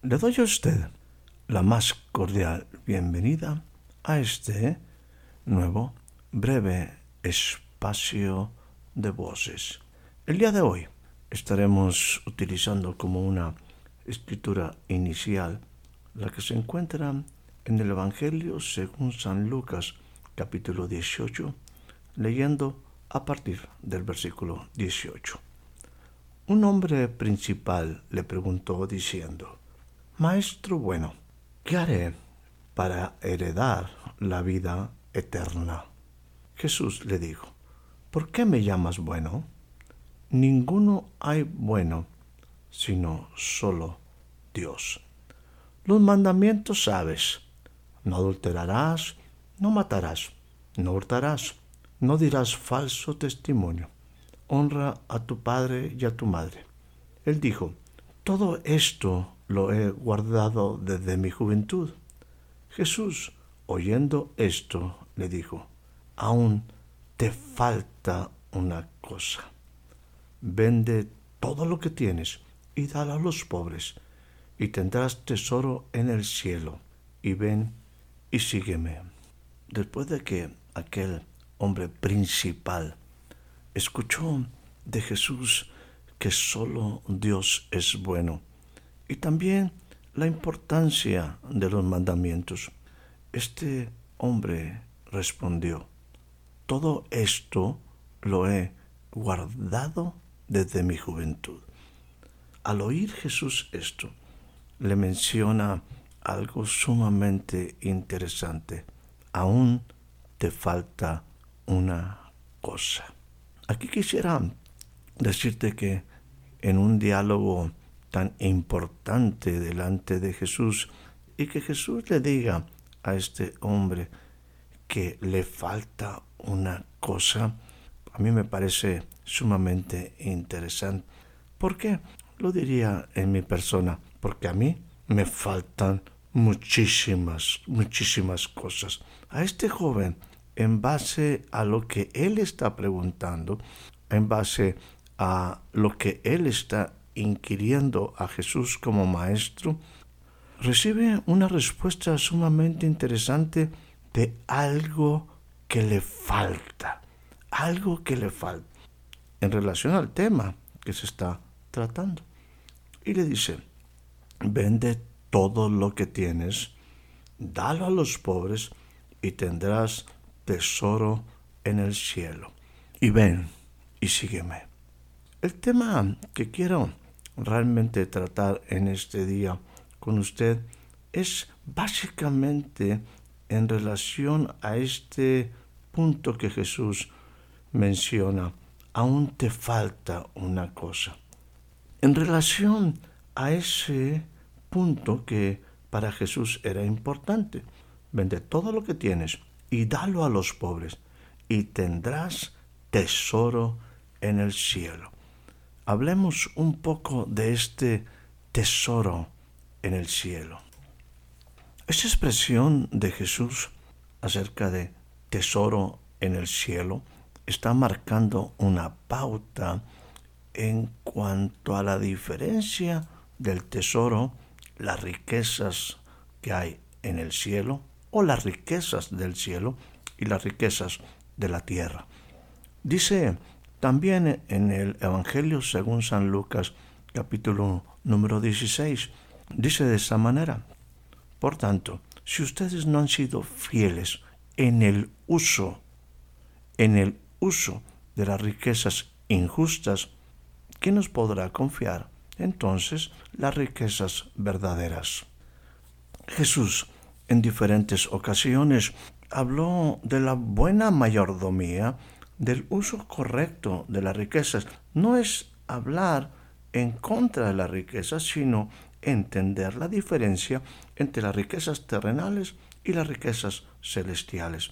Le doy a usted la más cordial bienvenida a este nuevo breve espacio de voces. El día de hoy estaremos utilizando como una escritura inicial la que se encuentra en el Evangelio según San Lucas capítulo 18, leyendo a partir del versículo 18. Un hombre principal le preguntó diciendo, Maestro bueno, ¿qué haré para heredar la vida eterna? Jesús le dijo, ¿por qué me llamas bueno? Ninguno hay bueno, sino solo Dios. Los mandamientos sabes, no adulterarás, no matarás, no hurtarás, no dirás falso testimonio, honra a tu padre y a tu madre. Él dijo, todo esto lo he guardado desde mi juventud. Jesús, oyendo esto, le dijo, aún te falta una cosa. Vende todo lo que tienes y dalo a los pobres, y tendrás tesoro en el cielo. Y ven y sígueme. Después de que aquel hombre principal escuchó de Jesús que solo Dios es bueno, y también la importancia de los mandamientos. Este hombre respondió, todo esto lo he guardado desde mi juventud. Al oír Jesús esto, le menciona algo sumamente interesante. Aún te falta una cosa. Aquí quisiera decirte que en un diálogo tan importante delante de Jesús y que Jesús le diga a este hombre que le falta una cosa, a mí me parece sumamente interesante. ¿Por qué? Lo diría en mi persona, porque a mí me faltan muchísimas, muchísimas cosas. A este joven, en base a lo que él está preguntando, en base a lo que él está inquiriendo a Jesús como maestro, recibe una respuesta sumamente interesante de algo que le falta, algo que le falta en relación al tema que se está tratando. Y le dice, vende todo lo que tienes, dalo a los pobres y tendrás tesoro en el cielo. Y ven y sígueme. El tema que quiero realmente tratar en este día con usted es básicamente en relación a este punto que Jesús menciona. Aún te falta una cosa. En relación a ese punto que para Jesús era importante, vende todo lo que tienes y dalo a los pobres y tendrás tesoro en el cielo hablemos un poco de este tesoro en el cielo. Esta expresión de Jesús acerca de tesoro en el cielo está marcando una pauta en cuanto a la diferencia del tesoro, las riquezas que hay en el cielo, o las riquezas del cielo y las riquezas de la tierra. Dice también en el Evangelio según San Lucas capítulo número 16 dice de esa manera, por tanto, si ustedes no han sido fieles en el uso, en el uso de las riquezas injustas, ¿quién nos podrá confiar entonces las riquezas verdaderas? Jesús en diferentes ocasiones habló de la buena mayordomía, del uso correcto de las riquezas. No es hablar en contra de las riquezas, sino entender la diferencia entre las riquezas terrenales y las riquezas celestiales.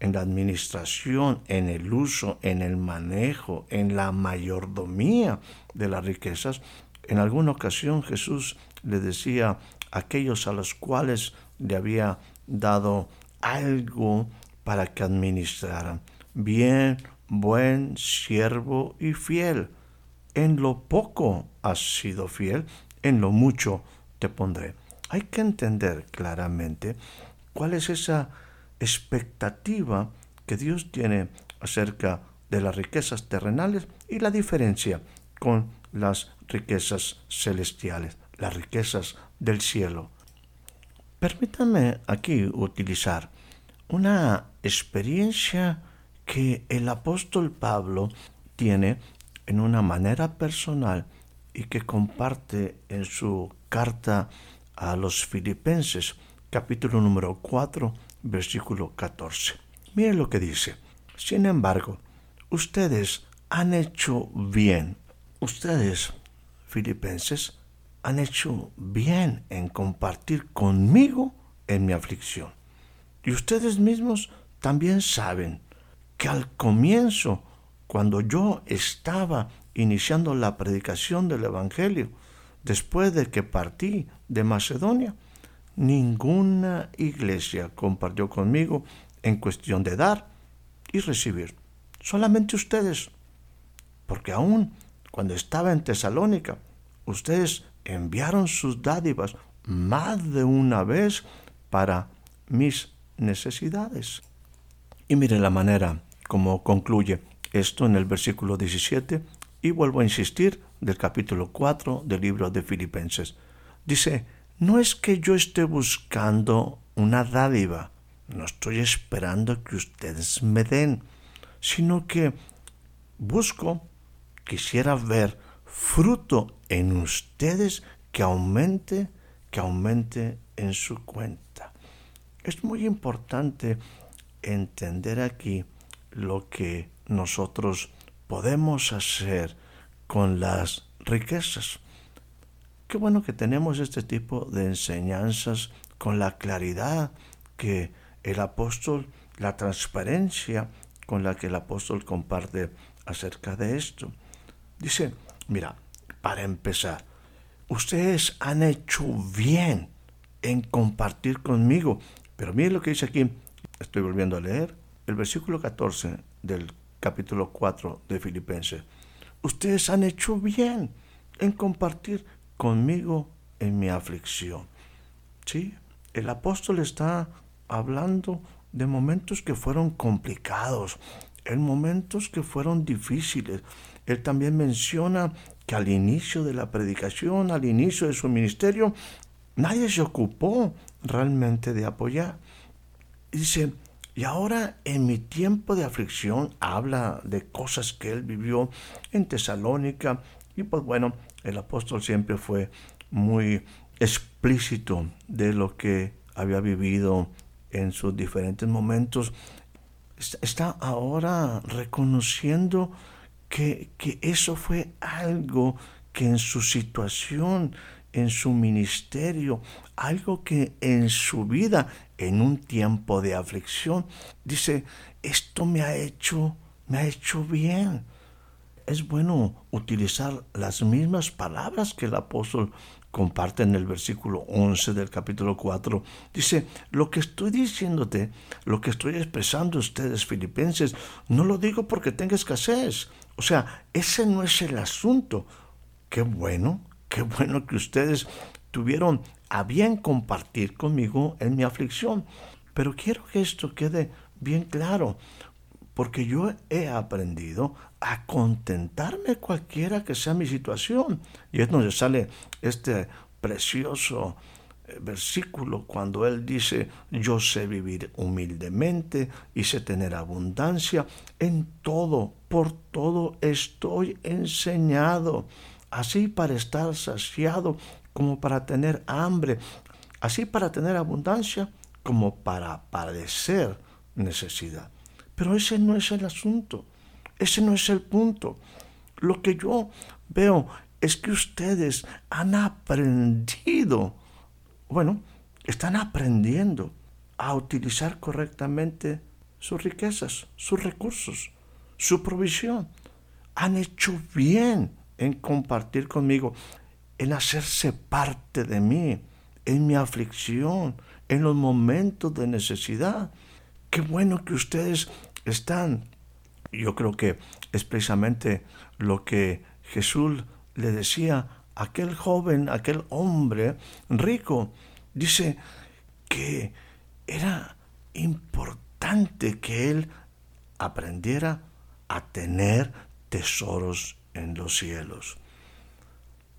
En la administración, en el uso, en el manejo, en la mayordomía de las riquezas, en alguna ocasión Jesús le decía a aquellos a los cuales le había dado algo para que administraran. Bien, buen siervo y fiel. En lo poco has sido fiel, en lo mucho te pondré. Hay que entender claramente cuál es esa expectativa que Dios tiene acerca de las riquezas terrenales y la diferencia con las riquezas celestiales, las riquezas del cielo. Permítanme aquí utilizar una experiencia que el apóstol Pablo tiene en una manera personal y que comparte en su carta a los filipenses, capítulo número 4, versículo 14. Miren lo que dice. Sin embargo, ustedes han hecho bien. Ustedes, filipenses, han hecho bien en compartir conmigo en mi aflicción. Y ustedes mismos también saben que al comienzo, cuando yo estaba iniciando la predicación del Evangelio, después de que partí de Macedonia, ninguna iglesia compartió conmigo en cuestión de dar y recibir. Solamente ustedes. Porque aún cuando estaba en Tesalónica, ustedes enviaron sus dádivas más de una vez para mis necesidades. Y mire la manera como concluye esto en el versículo 17 y vuelvo a insistir del capítulo 4 del libro de Filipenses. Dice, no es que yo esté buscando una dádiva, no estoy esperando que ustedes me den, sino que busco, quisiera ver fruto en ustedes que aumente, que aumente en su cuenta. Es muy importante entender aquí lo que nosotros podemos hacer con las riquezas. Qué bueno que tenemos este tipo de enseñanzas con la claridad que el apóstol, la transparencia con la que el apóstol comparte acerca de esto. Dice, mira, para empezar, ustedes han hecho bien en compartir conmigo. Pero miren lo que dice aquí, estoy volviendo a leer, el versículo 14 del capítulo 4 de Filipenses. Ustedes han hecho bien en compartir conmigo en mi aflicción. Sí, el apóstol está hablando de momentos que fueron complicados, en momentos que fueron difíciles. Él también menciona que al inicio de la predicación, al inicio de su ministerio, nadie se ocupó realmente de apoyar. Dice, y ahora en mi tiempo de aflicción habla de cosas que él vivió en Tesalónica. Y pues bueno, el apóstol siempre fue muy explícito de lo que había vivido en sus diferentes momentos. Está ahora reconociendo que, que eso fue algo que en su situación en su ministerio, algo que en su vida, en un tiempo de aflicción, dice, esto me ha hecho, me ha hecho bien. Es bueno utilizar las mismas palabras que el apóstol comparte en el versículo 11 del capítulo 4. Dice, lo que estoy diciéndote, lo que estoy expresando ustedes filipenses, no lo digo porque tenga escasez. O sea, ese no es el asunto. Qué bueno Qué bueno que ustedes tuvieron a bien compartir conmigo en mi aflicción. Pero quiero que esto quede bien claro, porque yo he aprendido a contentarme cualquiera que sea mi situación. Y es donde sale este precioso eh, versículo cuando él dice, yo sé vivir humildemente y sé tener abundancia, en todo, por todo estoy enseñado así para estar saciado como para tener hambre, así para tener abundancia como para padecer necesidad. Pero ese no es el asunto, ese no es el punto. Lo que yo veo es que ustedes han aprendido, bueno, están aprendiendo a utilizar correctamente sus riquezas, sus recursos, su provisión. Han hecho bien en compartir conmigo, en hacerse parte de mí, en mi aflicción, en los momentos de necesidad. Qué bueno que ustedes están. Yo creo que es precisamente lo que Jesús le decía a aquel joven, aquel hombre rico. Dice que era importante que él aprendiera a tener tesoros en los cielos.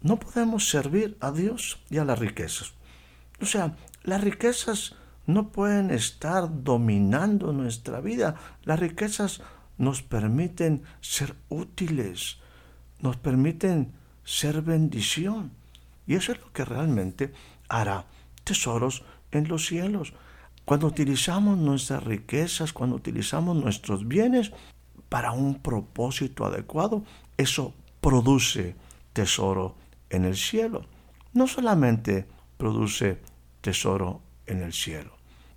No podemos servir a Dios y a las riquezas. O sea, las riquezas no pueden estar dominando nuestra vida. Las riquezas nos permiten ser útiles, nos permiten ser bendición. Y eso es lo que realmente hará tesoros en los cielos. Cuando utilizamos nuestras riquezas, cuando utilizamos nuestros bienes para un propósito adecuado, eso produce tesoro en el cielo. No solamente produce tesoro en el cielo.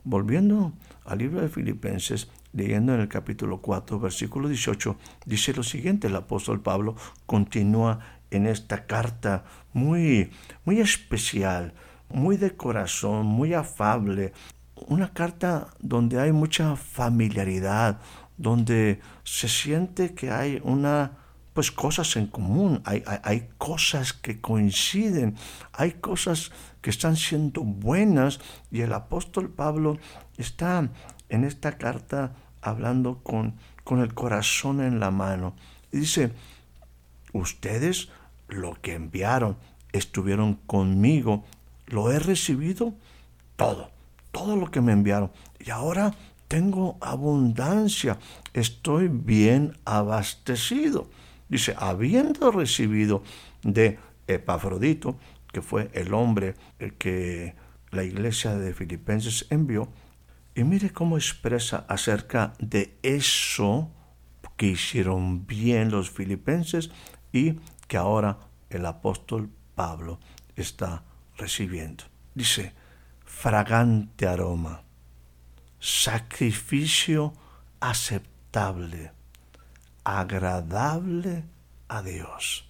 Volviendo al libro de Filipenses, leyendo en el capítulo 4, versículo 18, dice lo siguiente, el apóstol Pablo continúa en esta carta muy, muy especial, muy de corazón, muy afable, una carta donde hay mucha familiaridad, donde se siente que hay una pues cosas en común, hay, hay, cosas que coinciden, hay cosas que están siendo buenas y el apóstol Pablo está en esta carta hablando con, con el corazón en la mano. Y dice, ustedes lo que enviaron estuvieron conmigo, lo he recibido todo, todo lo que me enviaron. Y ahora tengo abundancia, estoy bien abastecido. Dice, habiendo recibido de Epafrodito, que fue el hombre el que la iglesia de Filipenses envió, y mire cómo expresa acerca de eso que hicieron bien los filipenses y que ahora el apóstol Pablo está recibiendo. Dice, fragante aroma, sacrificio aceptable agradable a Dios.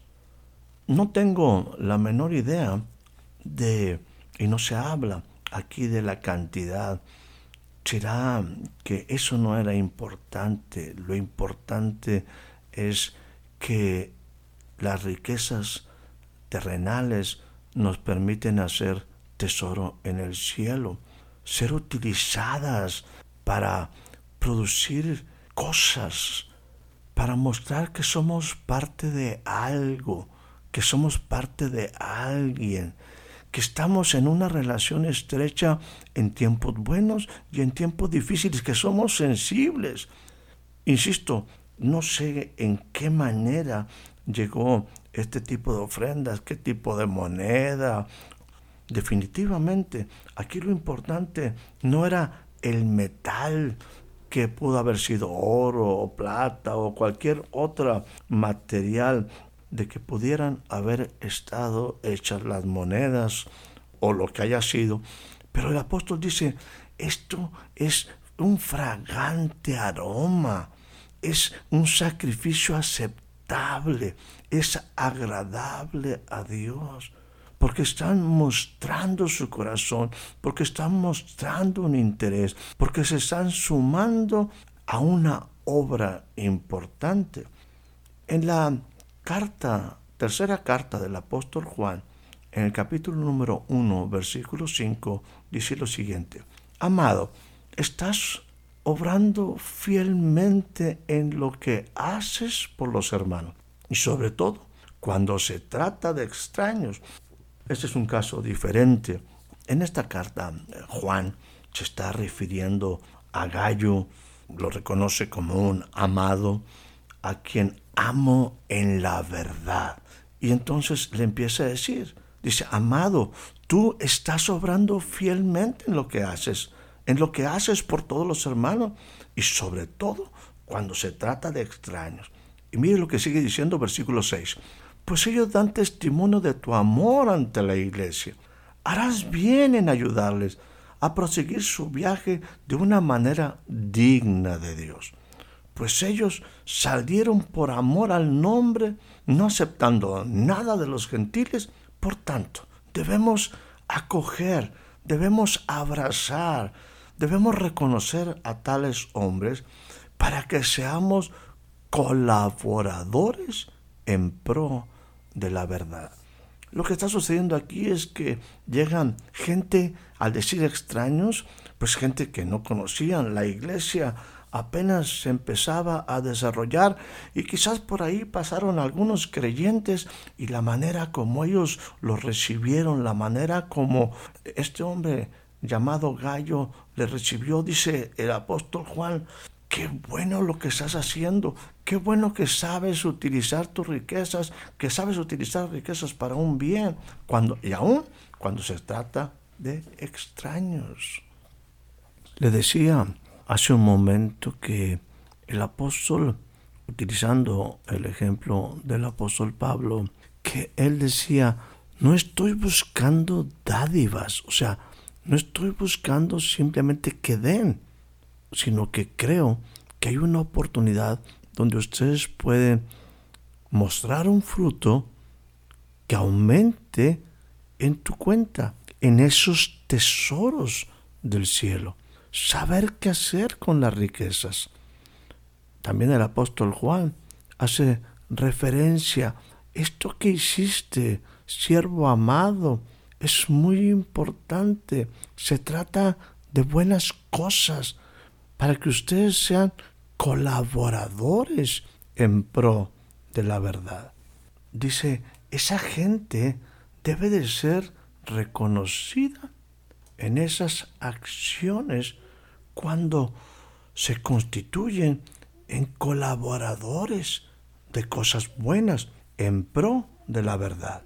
No tengo la menor idea de, y no se habla aquí de la cantidad, será que eso no era importante, lo importante es que las riquezas terrenales nos permiten hacer tesoro en el cielo, ser utilizadas para producir cosas para mostrar que somos parte de algo, que somos parte de alguien, que estamos en una relación estrecha en tiempos buenos y en tiempos difíciles, que somos sensibles. Insisto, no sé en qué manera llegó este tipo de ofrendas, qué tipo de moneda. Definitivamente, aquí lo importante no era el metal, que pudo haber sido oro o plata o cualquier otro material de que pudieran haber estado hechas las monedas o lo que haya sido. Pero el apóstol dice, esto es un fragante aroma, es un sacrificio aceptable, es agradable a Dios porque están mostrando su corazón, porque están mostrando un interés, porque se están sumando a una obra importante. En la carta, tercera carta del apóstol Juan, en el capítulo número 1, versículo 5, dice lo siguiente, Amado, estás obrando fielmente en lo que haces por los hermanos. Y sobre todo, cuando se trata de extraños, este es un caso diferente. En esta carta, Juan se está refiriendo a Gallo, lo reconoce como un amado, a quien amo en la verdad. Y entonces le empieza a decir, dice, amado, tú estás obrando fielmente en lo que haces. en lo que haces por todos los hermanos y sobre todo cuando se trata de extraños. Y mire lo que sigue diciendo versículo 6. Pues ellos dan testimonio de tu amor ante la iglesia. Harás bien en ayudarles a proseguir su viaje de una manera digna de Dios. Pues ellos salieron por amor al nombre, no aceptando nada de los gentiles. Por tanto, debemos acoger, debemos abrazar, debemos reconocer a tales hombres para que seamos colaboradores en pro de la verdad. Lo que está sucediendo aquí es que llegan gente, al decir extraños, pues gente que no conocían la iglesia, apenas se empezaba a desarrollar y quizás por ahí pasaron algunos creyentes y la manera como ellos lo recibieron, la manera como este hombre llamado Gallo le recibió, dice el apóstol Juan, qué bueno lo que estás haciendo, qué bueno que sabes utilizar tus riquezas, que sabes utilizar riquezas para un bien, cuando, y aún cuando se trata de extraños. Le decía hace un momento que el apóstol, utilizando el ejemplo del apóstol Pablo, que él decía, no estoy buscando dádivas, o sea, no estoy buscando simplemente que den, sino que creo que hay una oportunidad donde ustedes pueden mostrar un fruto que aumente en tu cuenta, en esos tesoros del cielo. Saber qué hacer con las riquezas. También el apóstol Juan hace referencia, esto que hiciste, siervo amado, es muy importante. Se trata de buenas cosas, para que ustedes sean colaboradores en pro de la verdad. Dice, esa gente debe de ser reconocida en esas acciones cuando se constituyen en colaboradores de cosas buenas en pro de la verdad.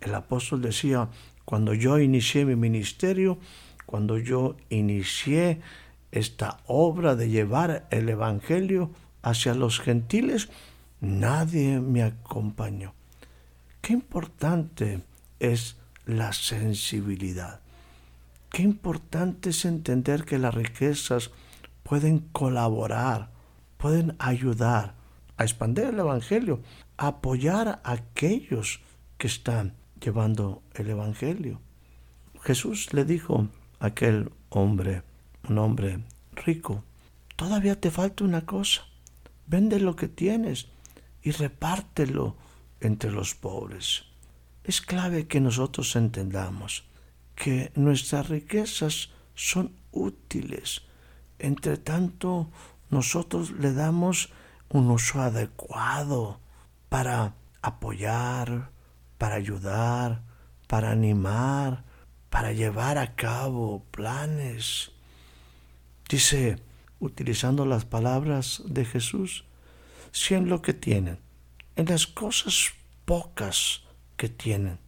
El apóstol decía, cuando yo inicié mi ministerio, cuando yo inicié esta obra de llevar el Evangelio hacia los gentiles, nadie me acompañó. Qué importante es la sensibilidad. Qué importante es entender que las riquezas pueden colaborar, pueden ayudar a expandir el Evangelio, apoyar a aquellos que están llevando el Evangelio. Jesús le dijo a aquel hombre, un hombre rico, todavía te falta una cosa. Vende lo que tienes y repártelo entre los pobres. Es clave que nosotros entendamos que nuestras riquezas son útiles. Entre tanto, nosotros le damos un uso adecuado para apoyar, para ayudar, para animar, para llevar a cabo planes. Dice, utilizando las palabras de Jesús, si en lo que tienen, en las cosas pocas que tienen.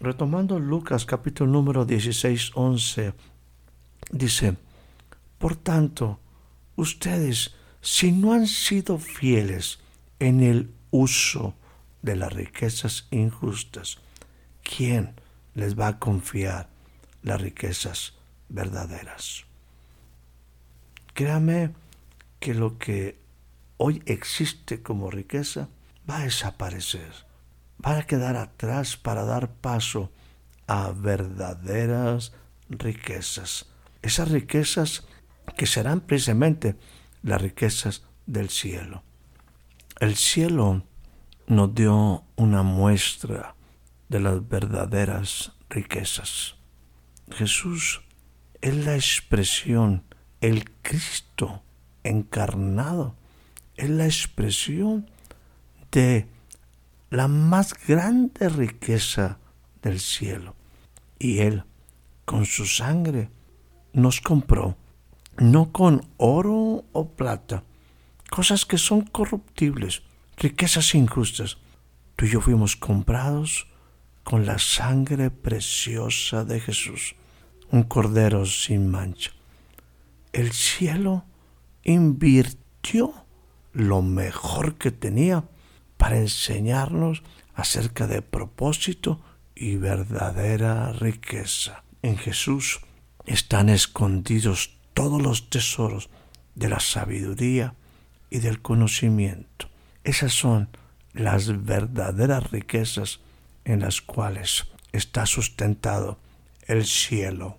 Retomando Lucas capítulo número 16, 11, dice, por tanto, ustedes, si no han sido fieles en el uso de las riquezas injustas, ¿quién les va a confiar las riquezas verdaderas? Créame que lo que hoy existe como riqueza va a desaparecer, va a quedar atrás para dar paso a verdaderas riquezas. Esas riquezas que serán precisamente las riquezas del cielo. El cielo nos dio una muestra de las verdaderas riquezas. Jesús es la expresión el Cristo encarnado es la expresión de la más grande riqueza del cielo. Y Él, con su sangre, nos compró, no con oro o plata, cosas que son corruptibles, riquezas injustas. Tú y yo fuimos comprados con la sangre preciosa de Jesús, un cordero sin mancha el cielo invirtió lo mejor que tenía para enseñarnos acerca de propósito y verdadera riqueza. En Jesús están escondidos todos los tesoros de la sabiduría y del conocimiento. Esas son las verdaderas riquezas en las cuales está sustentado el cielo.